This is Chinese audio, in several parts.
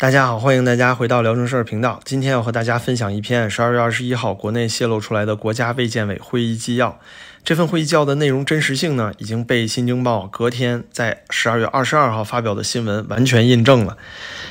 大家好，欢迎大家回到聊正事儿频道。今天要和大家分享一篇十二月二十一号国内泄露出来的国家卫健委会议纪要。这份会议纪要的内容真实性呢，已经被《新京报》隔天在十二月二十二号发表的新闻完全印证了。《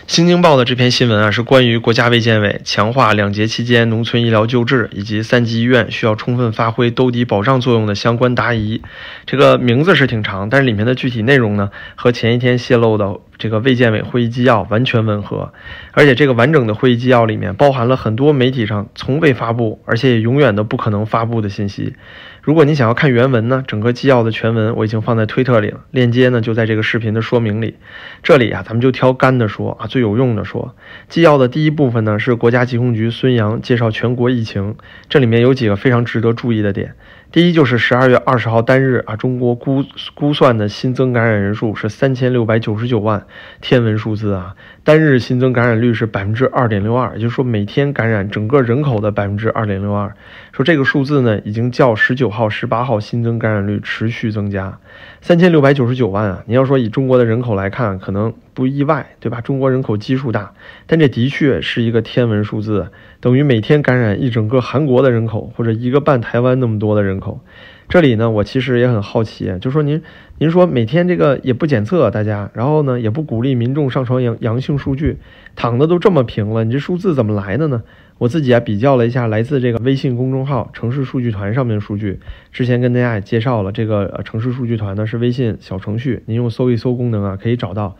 新京报》的这篇新闻啊，是关于国家卫健委强化两节期间农村医疗救治以及三级医院需要充分发挥兜底保障作用的相关答疑。这个名字是挺长，但是里面的具体内容呢，和前一天泄露的这个卫健委会议纪要完全吻合。而且这个完整的会议纪要里面包含了很多媒体上从未发布，而且也永远都不可能发布的信息。如果你想要看原文呢，整个纪要的全文我已经放在推特里了，链接呢就在这个视频的说明里。这里啊，咱们就挑干的说啊，最有用的说。纪要的第一部分呢是国家疾控局孙杨介绍全国疫情，这里面有几个非常值得注意的点。第一就是十二月二十号单日啊，中国估估算的新增感染人数是三千六百九十九万，天文数字啊！单日新增感染率是百分之二点六二，也就是说每天感染整个人口的百分之二点六二。说这个数字呢，已经较十九号、十八号新增感染率持续增加。三千六百九十九万啊！你要说以中国的人口来看，可能不意外，对吧？中国人口基数大，但这的确是一个天文数字，等于每天感染一整个韩国的人口，或者一个半台湾那么多的人口。这里呢，我其实也很好奇，就说您，您说每天这个也不检测大家，然后呢也不鼓励民众上传阳阳性数据，躺的都这么平了，你这数字怎么来的呢？我自己啊比较了一下来自这个微信公众号城市数据团上面的数据，之前跟大家也介绍了，这个城市数据团呢是微信小程序，您用搜一搜功能啊可以找到，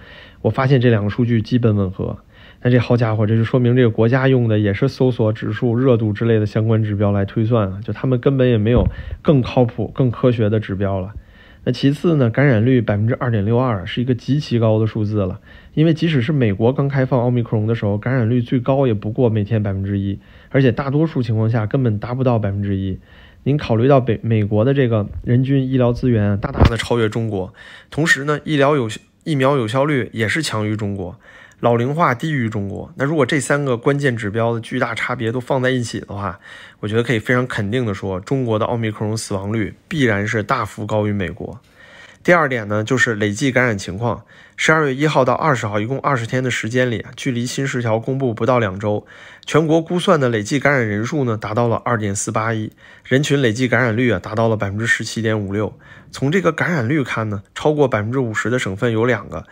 我发现这两个数据基本吻合。那这好家伙，这就说明这个国家用的也是搜索指数、热度之类的相关指标来推算啊，就他们根本也没有更靠谱、更科学的指标了。那其次呢，感染率百分之二点六二是一个极其高的数字了，因为即使是美国刚开放奥密克戎的时候，感染率最高也不过每天百分之一，而且大多数情况下根本达不到百分之一。您考虑到北美国的这个人均医疗资源大大的超越中国，同时呢，医疗有疫苗有效率也是强于中国。老龄化低于中国，那如果这三个关键指标的巨大差别都放在一起的话，我觉得可以非常肯定的说，中国的奥密克戎死亡率必然是大幅高于美国。第二点呢，就是累计感染情况。十二月一号到二十号，一共二十天的时间里，距离新十条公布不到两周，全国估算的累计感染人数呢，达到了二点四八亿，人群累计感染率啊，达到了百分之十七点五六。从这个感染率看呢，超过百分之五十的省份有两个。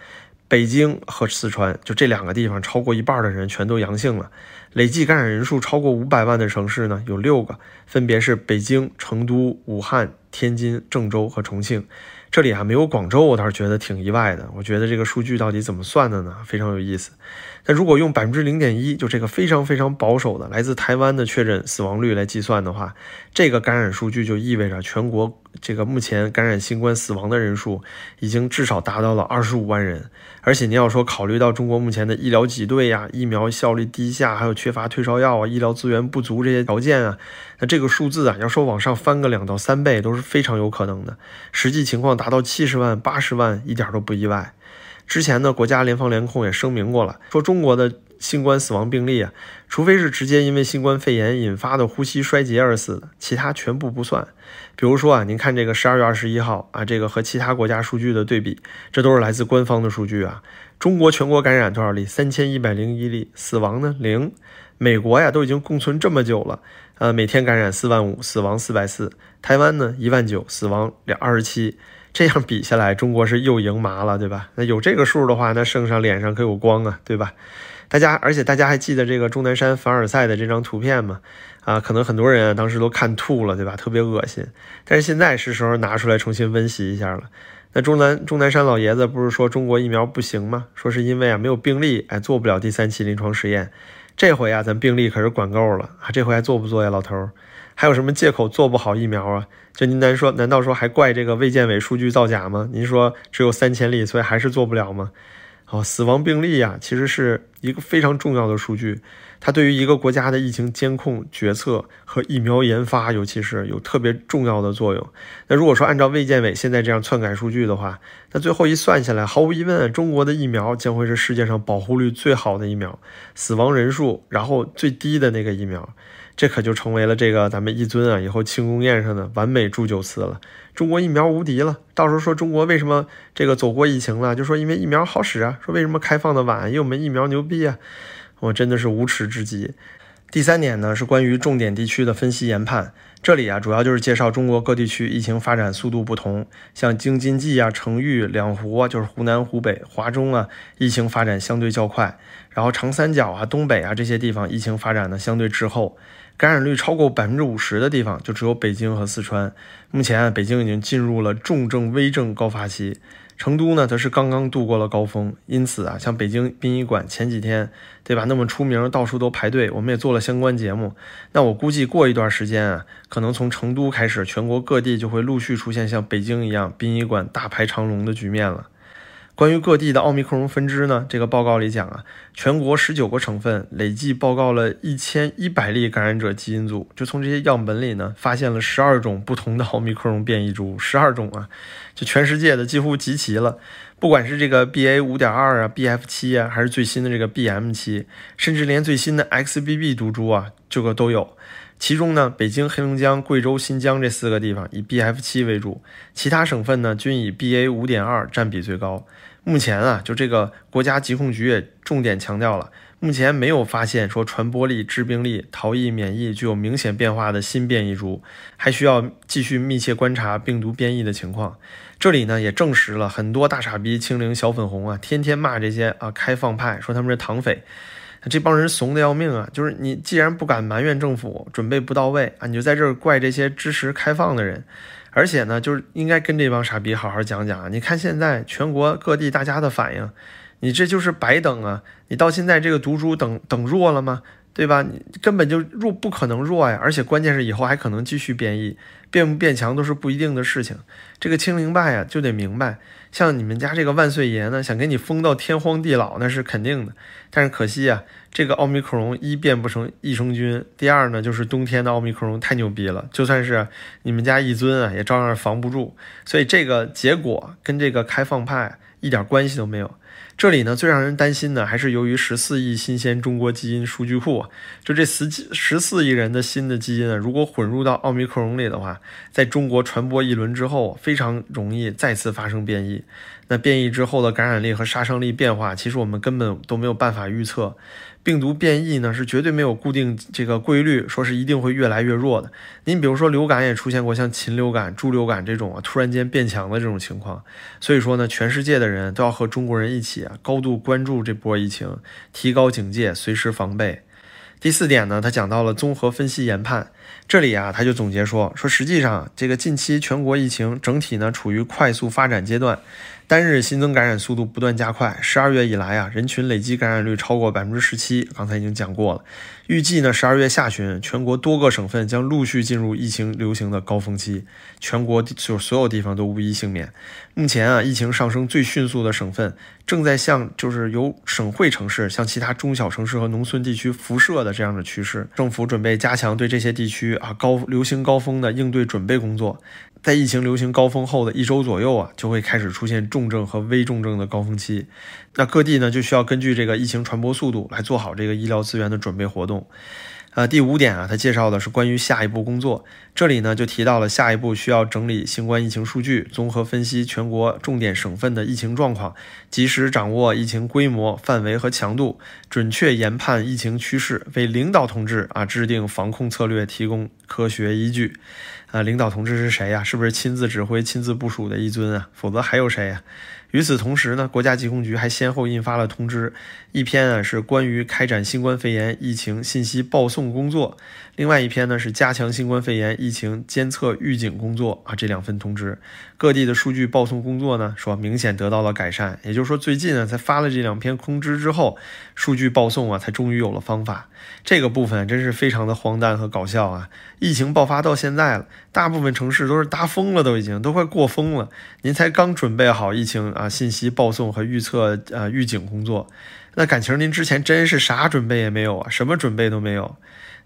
北京和四川就这两个地方，超过一半的人全都阳性了。累计感染人数超过五百万的城市呢，有六个，分别是北京、成都、武汉、天津、郑州和重庆。这里啊没有广州，我倒是觉得挺意外的。我觉得这个数据到底怎么算的呢？非常有意思。但如果用百分之零点一，就这个非常非常保守的来自台湾的确诊死亡率来计算的话，这个感染数据就意味着全国这个目前感染新冠死亡的人数已经至少达到了二十五万人。而且你要说考虑到中国目前的医疗挤兑呀、疫苗效率低下，还有缺乏退烧药啊、医疗资源不足这些条件啊，那这个数字啊，要说往上翻个两到三倍都是非常有可能的。实际情况达到七十万、八十万一点都不意外。之前呢，国家联防联控也声明过了，说中国的新冠死亡病例啊，除非是直接因为新冠肺炎引发的呼吸衰竭而死的，其他全部不算。比如说啊，您看这个十二月二十一号啊，这个和其他国家数据的对比，这都是来自官方的数据啊。中国全国感染多少例？三千一百零一例，死亡呢零。美国呀都已经共存这么久了，呃，每天感染四万五，死亡四百四。台湾呢一万九，死亡两二十七。这样比下来，中国是又赢麻了，对吧？那有这个数的话，那圣上脸上可有光啊，对吧？大家，而且大家还记得这个钟南山凡尔赛的这张图片吗？啊，可能很多人啊当时都看吐了，对吧？特别恶心。但是现在是时候拿出来重新温习一下了。那钟南钟南山老爷子不是说中国疫苗不行吗？说是因为啊没有病例，哎做不了第三期临床实验。这回啊咱病例可是管够了啊，这回还做不做呀，老头？还有什么借口做不好疫苗啊？就您难说，难道说还怪这个卫健委数据造假吗？您说只有三千例，所以还是做不了吗？好，死亡病例呀，其实是一个非常重要的数据，它对于一个国家的疫情监控决策和疫苗研发，尤其是有特别重要的作用。那如果说按照卫健委现在这样篡改数据的话，那最后一算下来，毫无疑问，中国的疫苗将会是世界上保护率最好的疫苗，死亡人数然后最低的那个疫苗。这可就成为了这个咱们一尊啊以后庆功宴上的完美祝酒词了。中国疫苗无敌了，到时候说中国为什么这个走过疫情了，就说因为疫苗好使啊，说为什么开放的晚，因为我们疫苗牛逼啊，我真的是无耻至极。第三点呢是关于重点地区的分析研判，这里啊主要就是介绍中国各地区疫情发展速度不同，像京津冀啊、成渝、两湖啊，就是湖南、湖北、华中啊，疫情发展相对较快，然后长三角啊、东北啊这些地方疫情发展呢相对滞后。感染率超过百分之五十的地方，就只有北京和四川。目前，啊北京已经进入了重症、危症高发期，成都呢，则是刚刚度过了高峰。因此啊，像北京殡仪馆前几天，对吧？那么出名，到处都排队，我们也做了相关节目。那我估计过一段时间啊，可能从成都开始，全国各地就会陆续出现像北京一样殡仪馆大排长龙的局面了。关于各地的奥密克戎分支呢？这个报告里讲啊，全国十九个省份累计报告了一千一百例感染者基因组，就从这些样本里呢，发现了十二种不同的奥密克戎变异株，十二种啊，就全世界的几乎集齐了。不管是这个 BA 五点二啊、BF 七啊，还是最新的这个 BM 七，甚至连最新的 XBB 毒株啊，这个都有。其中呢，北京、黑龙江、贵州、新疆这四个地方以 BF 七为主，其他省份呢均以 BA 五点二占比最高。目前啊，就这个国家疾控局也重点强调了，目前没有发现说传播力、致病力、逃逸免疫具有明显变化的新变异株，还需要继续密切观察病毒变异的情况。这里呢也证实了很多大傻逼、清零小粉红啊，天天骂这些啊开放派，说他们是糖匪。这帮人怂的要命啊！就是你既然不敢埋怨政府准备不到位啊，你就在这儿怪这些支持开放的人。而且呢，就是应该跟这帮傻逼好好讲讲啊！你看现在全国各地大家的反应，你这就是白等啊！你到现在这个毒株等等弱了吗？对吧？你根本就弱不可能弱呀！而且关键是以后还可能继续变异，变不变强都是不一定的事情。这个清零败呀，就得明白。像你们家这个万岁爷呢，想给你封到天荒地老，那是肯定的。但是可惜啊，这个奥密克戎一变不成益生菌，第二呢，就是冬天的奥密克戎太牛逼了，就算是你们家一尊啊，也照样防不住。所以这个结果跟这个开放派一点关系都没有。这里呢，最让人担心的还是由于十四亿新鲜中国基因数据库，就这十几十四亿人的新的基因啊，如果混入到奥密克戎里的话，在中国传播一轮之后，非常容易再次发生变异。那变异之后的感染力和杀伤力变化，其实我们根本都没有办法预测。病毒变异呢，是绝对没有固定这个规律，说是一定会越来越弱的。您比如说流感也出现过像禽流感、猪流感这种啊突然间变强的这种情况。所以说呢，全世界的人都要和中国人一起啊，高度关注这波疫情，提高警戒，随时防备。第四点呢，他讲到了综合分析研判。这里啊，他就总结说，说实际上这个近期全国疫情整体呢处于快速发展阶段。单日新增感染速度不断加快，十二月以来啊，人群累计感染率超过百分之十七。刚才已经讲过了，预计呢，十二月下旬，全国多个省份将陆续进入疫情流行的高峰期，全国就所有地方都无一幸免。目前啊，疫情上升最迅速的省份，正在向就是由省会城市向其他中小城市和农村地区辐射的这样的趋势。政府准备加强对这些地区啊高流行高峰的应对准备工作。在疫情流行高峰后的一周左右啊，就会开始出现重症和危重症的高峰期。那各地呢，就需要根据这个疫情传播速度来做好这个医疗资源的准备活动。呃，第五点啊，他介绍的是关于下一步工作。这里呢，就提到了下一步需要整理新冠疫情数据，综合分析全国重点省份的疫情状况，及时掌握疫情规模、范围和强度，准确研判疫情趋势，为领导同志啊制定防控策略提供科学依据。啊，领导同志是谁呀？是不是亲自指挥、亲自部署的一尊啊？否则还有谁呀？与此同时呢，国家疾控局还先后印发了通知，一篇啊是关于开展新冠肺炎疫情信息报送工作，另外一篇呢是加强新冠肺炎疫情监测预警工作啊。这两份通知，各地的数据报送工作呢，说明显得到了改善。也就是说，最近呢才发了这两篇通知之后，数据报送啊才终于有了方法。这个部分真是非常的荒诞和搞笑啊！疫情爆发到现在了，大部分城市都是搭疯了，都已经都快过疯了，您才刚准备好疫情啊信息报送和预测呃预警工作，那感情您之前真是啥准备也没有啊，什么准备都没有。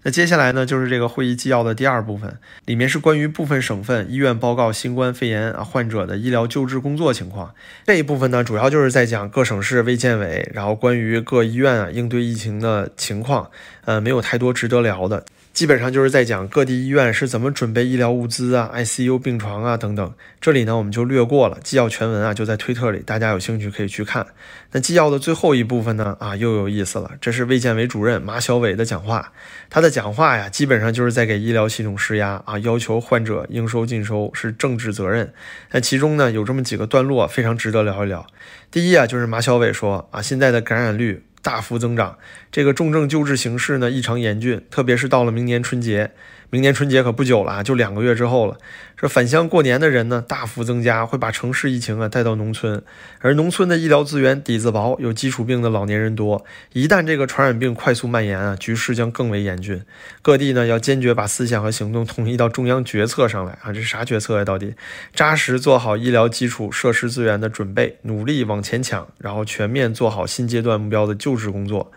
那接下来呢，就是这个会议纪要的第二部分，里面是关于部分省份医院报告新冠肺炎啊患者的医疗救治工作情况。这一部分呢，主要就是在讲各省市卫健委，然后关于各医院啊应对疫情的情况，呃，没有太多值得聊的。基本上就是在讲各地医院是怎么准备医疗物资啊、ICU 病床啊等等。这里呢我们就略过了，纪要全文啊就在推特里，大家有兴趣可以去看。那纪要的最后一部分呢啊又有意思了，这是卫健委主任马晓伟的讲话。他的讲话呀基本上就是在给医疗系统施压啊，要求患者应收尽收是政治责任。那其中呢有这么几个段落非常值得聊一聊。第一啊就是马晓伟说啊现在的感染率。大幅增长，这个重症救治形势呢异常严峻，特别是到了明年春节。明年春节可不久了啊，就两个月之后了。说返乡过年的人呢大幅增加，会把城市疫情啊带到农村，而农村的医疗资源底子薄，有基础病的老年人多。一旦这个传染病快速蔓延啊，局势将更为严峻。各地呢要坚决把思想和行动统一到中央决策上来啊！这是啥决策呀？到底扎实做好医疗基础设施资源的准备，努力往前抢，然后全面做好新阶段目标的救治工作。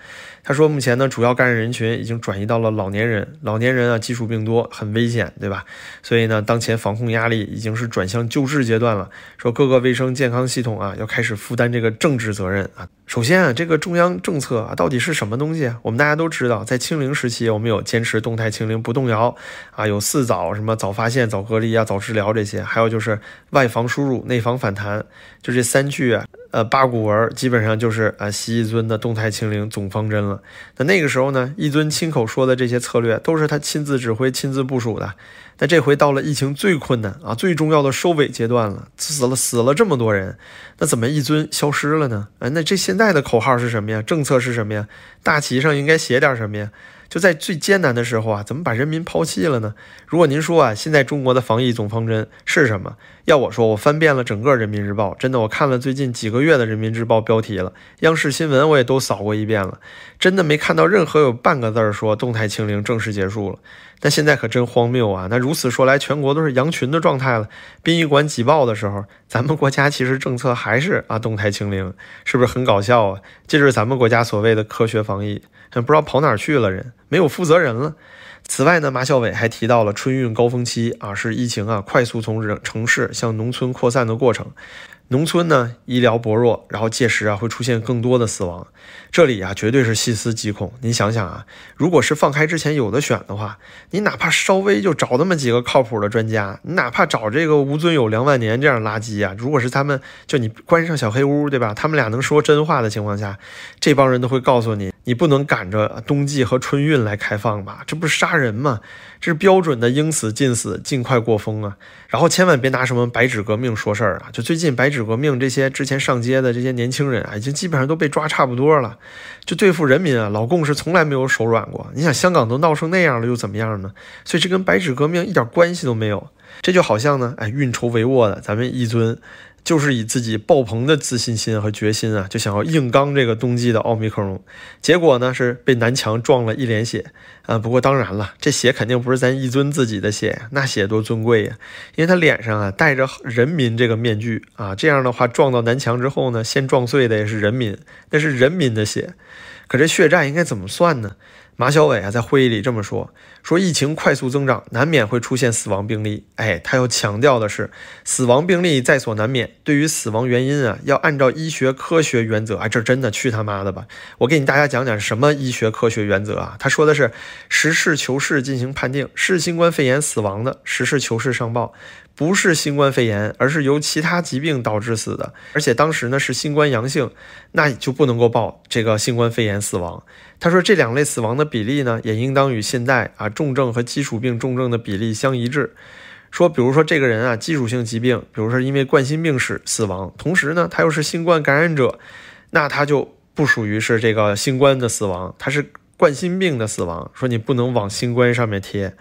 他说，目前呢，主要感染人群已经转移到了老年人。老年人啊，基础病多，很危险，对吧？所以呢，当前防控压力已经是转向救治阶段了。说各个卫生健康系统啊，要开始负担这个政治责任啊。首先啊，这个中央政策啊，到底是什么东西？我们大家都知道，在清零时期，我们有坚持动态清零不动摇啊，有四早，什么早发现、早隔离啊、早治疗这些，还有就是外防输入、内防反弹，就这三句啊。呃，八股文基本上就是啊，习一尊的动态清零总方针了。那那个时候呢，一尊亲口说的这些策略，都是他亲自指挥、亲自部署的。那这回到了疫情最困难啊、最重要的收尾阶段了，死了死了这么多人，那怎么一尊消失了呢？哎，那这现在的口号是什么呀？政策是什么呀？大旗上应该写点什么呀？就在最艰难的时候啊，怎么把人民抛弃了呢？如果您说啊，现在中国的防疫总方针是什么？要我说，我翻遍了整个人民日报，真的，我看了最近几个月的人民日报标题了，央视新闻我也都扫过一遍了，真的没看到任何有半个字儿说动态清零正式结束了。但现在可真荒谬啊！那如此说来，全国都是羊群的状态了。殡仪馆挤爆的时候，咱们国家其实政策还是啊动态清零，是不是很搞笑啊？这就是咱们国家所谓的科学防疫，不知道跑哪去了人，没有负责人了。此外呢，马晓伟还提到了春运高峰期啊，是疫情啊快速从人城市向农村扩散的过程。农村呢，医疗薄弱，然后届时啊会出现更多的死亡。这里啊绝对是细思极恐。您想想啊，如果是放开之前有的选的话，你哪怕稍微就找那么几个靠谱的专家，你哪怕找这个吴尊友、梁万年这样垃圾啊，如果是他们，就你关上小黑屋，对吧？他们俩能说真话的情况下，这帮人都会告诉你，你不能赶着冬季和春运来开放吧？这不是杀人吗？这是标准的应死尽死，尽快过风啊！然后千万别拿什么白纸革命说事儿啊！就最近白纸革命这些之前上街的这些年轻人啊，已经基本上都被抓差不多了。就对付人民啊，老共是从来没有手软过。你想香港都闹成那样了，又怎么样呢？所以这跟白纸革命一点关系都没有。这就好像呢，哎，运筹帷幄的咱们一尊。就是以自己爆棚的自信心和决心啊，就想要硬刚这个冬季的奥密克戎，结果呢是被南墙撞了一脸血啊。不过当然了，这血肯定不是咱一尊自己的血，那血多尊贵呀，因为他脸上啊戴着人民这个面具啊，这样的话撞到南墙之后呢，先撞碎的也是人民，那是人民的血。可这血债应该怎么算呢？马晓伟啊，在会议里这么说：说疫情快速增长，难免会出现死亡病例。哎，他要强调的是，死亡病例在所难免。对于死亡原因啊，要按照医学科学原则。哎，这真的去他妈的吧！我给你大家讲讲什么医学科学原则啊？他说的是实事求是进行判定，是新冠肺炎死亡的，实事求是上报。不是新冠肺炎，而是由其他疾病导致死的，而且当时呢是新冠阳性，那就不能够报这个新冠肺炎死亡。他说这两类死亡的比例呢，也应当与现在啊重症和基础病重症的比例相一致。说比如说这个人啊基础性疾病，比如说因为冠心病史死亡，同时呢他又是新冠感染者，那他就不属于是这个新冠的死亡，他是冠心病的死亡。说你不能往新冠上面贴。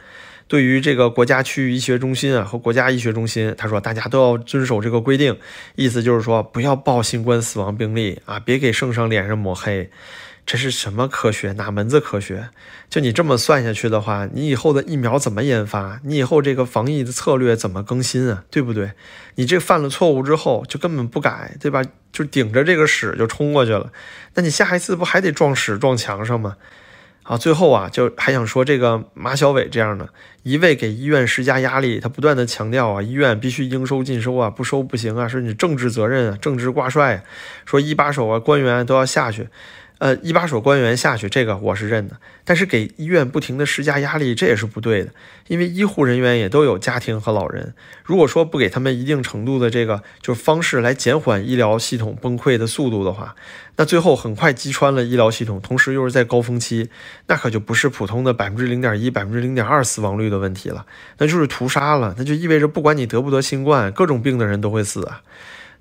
对于这个国家区域医学中心啊和国家医学中心，他说大家都要遵守这个规定，意思就是说不要报新冠死亡病例啊，别给圣上脸上抹黑。这是什么科学？哪门子科学？就你这么算下去的话，你以后的疫苗怎么研发？你以后这个防疫的策略怎么更新啊？对不对？你这犯了错误之后就根本不改，对吧？就顶着这个屎就冲过去了，那你下一次不还得撞屎撞墙上吗？啊，最后啊，就还想说这个马晓伟这样的一味给医院施加压力，他不断的强调啊，医院必须应收尽收啊，不收不行啊，是你政治责任啊，政治挂帅，啊说一把手啊，官员都要下去，呃，一把手官员下去，这个我是认的。但是给医院不停的施加压力，这也是不对的。因为医护人员也都有家庭和老人，如果说不给他们一定程度的这个就是方式来减缓医疗系统崩溃的速度的话，那最后很快击穿了医疗系统，同时又是在高峰期，那可就不是普通的百分之零点一、百分之零点二死亡率的问题了，那就是屠杀了。那就意味着不管你得不得新冠，各种病的人都会死啊。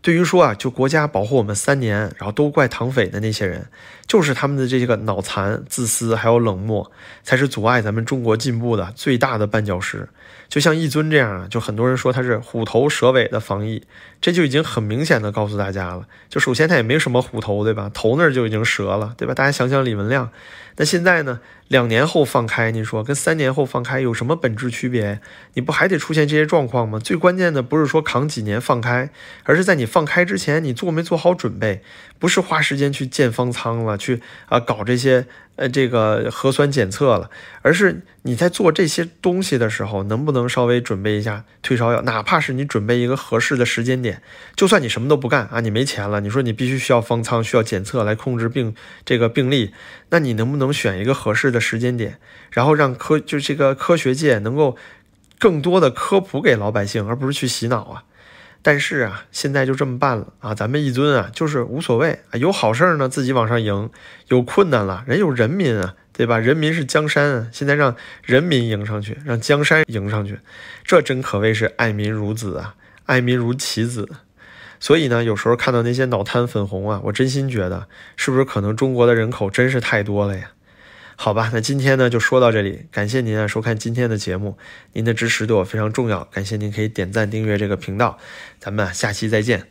对于说啊，就国家保护我们三年，然后都怪唐匪的那些人，就是他们的这些个脑残、自私还有冷漠，才是阻碍咱们中国进步的最大的绊脚石。就像一尊这样啊，就很多人说他是虎头蛇尾的防疫，这就已经很明显的告诉大家了。就首先他也没什么虎头，对吧？头那儿就已经折了，对吧？大家想想李文亮，那现在呢？两年后放开，你说跟三年后放开有什么本质区别？你不还得出现这些状况吗？最关键的不是说扛几年放开，而是在你放开之前，你做没做好准备？不是花时间去建方舱了，去啊搞这些呃这个核酸检测了，而是你在做这些东西的时候，能不能稍微准备一下退烧药？哪怕是你准备一个合适的时间点，就算你什么都不干啊，你没钱了，你说你必须需要方舱，需要检测来控制病这个病例，那你能不能选一个合适的时间点，然后让科就这个科学界能够更多的科普给老百姓，而不是去洗脑啊？但是啊，现在就这么办了啊！咱们一尊啊，就是无所谓啊，有好事儿呢，自己往上迎；有困难了，人有人民啊，对吧？人民是江山啊，现在让人民迎上去，让江山迎上去，这真可谓是爱民如子啊，爱民如其子。所以呢，有时候看到那些脑瘫粉红啊，我真心觉得，是不是可能中国的人口真是太多了呀？好吧，那今天呢就说到这里，感谢您啊收看今天的节目，您的支持对我非常重要，感谢您可以点赞订阅这个频道，咱们下期再见。